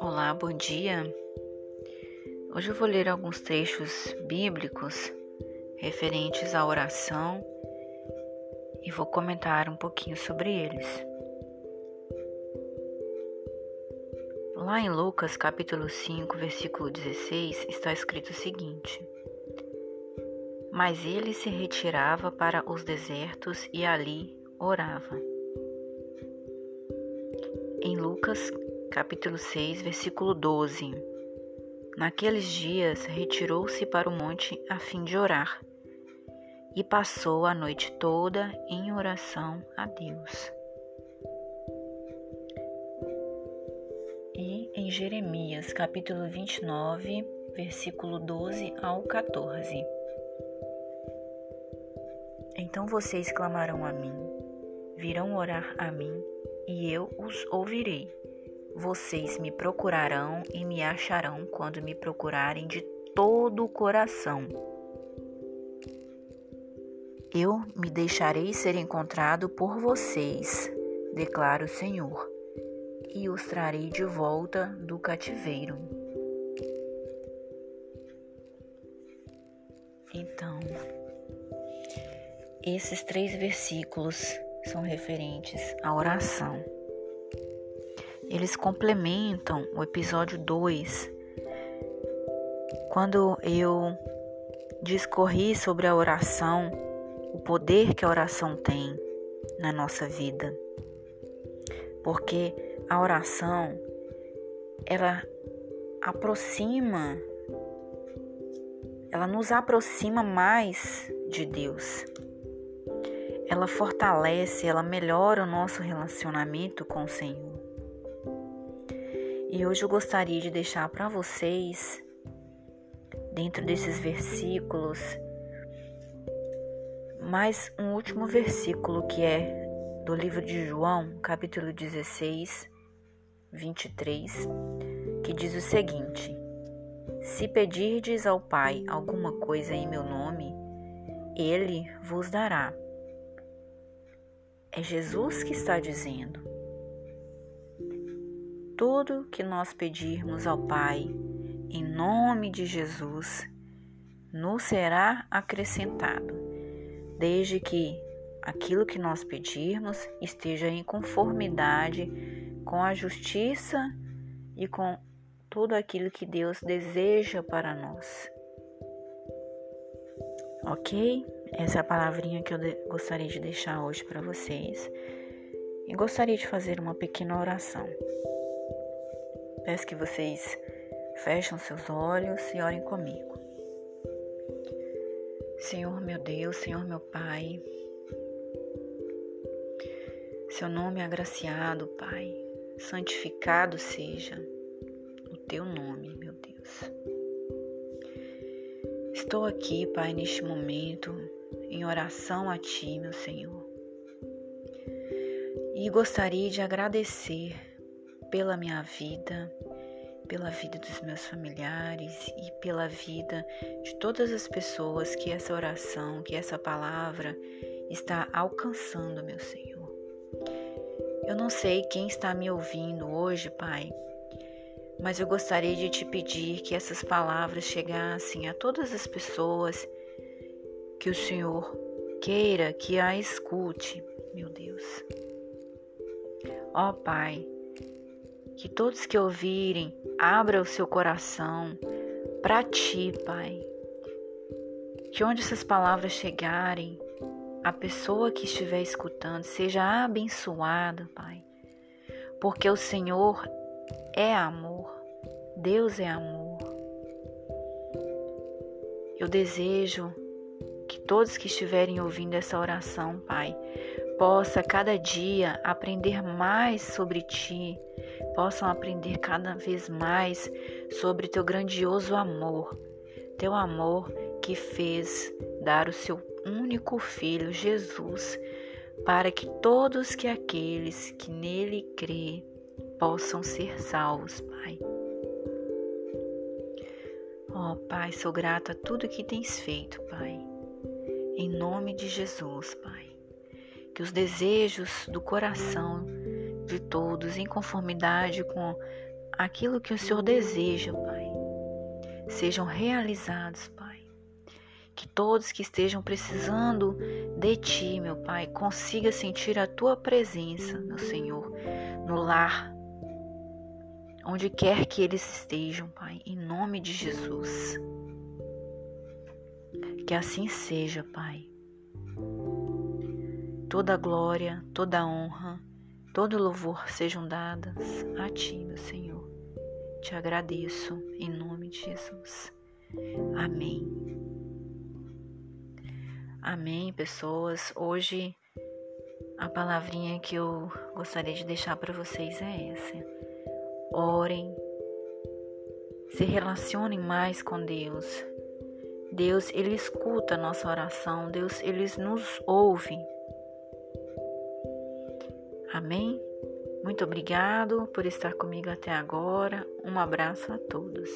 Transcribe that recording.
Olá, bom dia. Hoje eu vou ler alguns trechos bíblicos referentes à oração e vou comentar um pouquinho sobre eles. Lá em Lucas capítulo 5, versículo 16, está escrito o seguinte: Mas ele se retirava para os desertos e ali orava. Em Lucas capítulo 6, versículo 12. Naqueles dias retirou-se para o monte a fim de orar e passou a noite toda em oração a Deus. E em Jeremias, capítulo 29, versículo 12 ao 14. Então vocês clamarão a mim, virão orar a mim, e eu os ouvirei. Vocês me procurarão e me acharão quando me procurarem de todo o coração. Eu me deixarei ser encontrado por vocês, declara o Senhor e os trarei de volta do cativeiro. Então, esses três versículos são referentes à oração. Eles complementam o episódio 2, quando eu discorri sobre a oração, o poder que a oração tem na nossa vida. Porque a oração ela aproxima, ela nos aproxima mais de Deus. Ela fortalece, ela melhora o nosso relacionamento com o Senhor. E hoje eu gostaria de deixar para vocês, dentro desses versículos, mais um último versículo que é do livro de João, capítulo 16, 23, que diz o seguinte: Se pedirdes ao Pai alguma coisa em meu nome, ele vos dará. É Jesus que está dizendo. Tudo que nós pedirmos ao Pai, em nome de Jesus, nos será acrescentado, desde que aquilo que nós pedirmos esteja em conformidade com a justiça e com tudo aquilo que Deus deseja para nós. Ok? Essa é a palavrinha que eu gostaria de deixar hoje para vocês. E gostaria de fazer uma pequena oração. Peço que vocês fechem seus olhos e orem comigo. Senhor meu Deus, Senhor meu Pai, seu nome é agraciado, Pai santificado seja o teu nome, meu Deus. Estou aqui, Pai, neste momento, em oração a Ti, meu Senhor. E gostaria de agradecer pela minha vida, pela vida dos meus familiares e pela vida de todas as pessoas que essa oração, que essa palavra está alcançando, meu Senhor. Eu não sei quem está me ouvindo hoje, Pai, mas eu gostaria de te pedir que essas palavras chegassem a todas as pessoas que o Senhor queira que a escute, meu Deus. Ó Pai, que todos que ouvirem abra o seu coração para ti, Pai. Que onde essas palavras chegarem, a pessoa que estiver escutando seja abençoada, Pai, porque o Senhor é amor, Deus é amor. Eu desejo que todos que estiverem ouvindo essa oração, Pai, possa cada dia aprender mais sobre Ti, possam aprender cada vez mais sobre Teu grandioso amor, Teu amor que fez dar o Seu único Filho, Jesus, para que todos que aqueles que nele crê possam ser salvos, Pai. Ó oh, Pai, sou grata a tudo que tens feito, Pai. Em nome de Jesus, Pai. que os desejos do coração de todos, em conformidade com aquilo que o Senhor deseja, Pai, sejam realizados, Pai. Que todos que estejam precisando de Ti, meu Pai, consiga sentir a Tua presença, meu Senhor, no lar, onde quer que eles estejam, Pai, em nome de Jesus. Que assim seja, Pai. Toda glória, toda honra, todo louvor sejam dadas a Ti, meu Senhor. Te agradeço em nome de Jesus. Amém. Amém, pessoas. Hoje a palavrinha que eu gostaria de deixar para vocês é essa. Orem, se relacionem mais com Deus. Deus, ele escuta a nossa oração, Deus, ele nos ouve. Amém? Muito obrigado por estar comigo até agora. Um abraço a todos.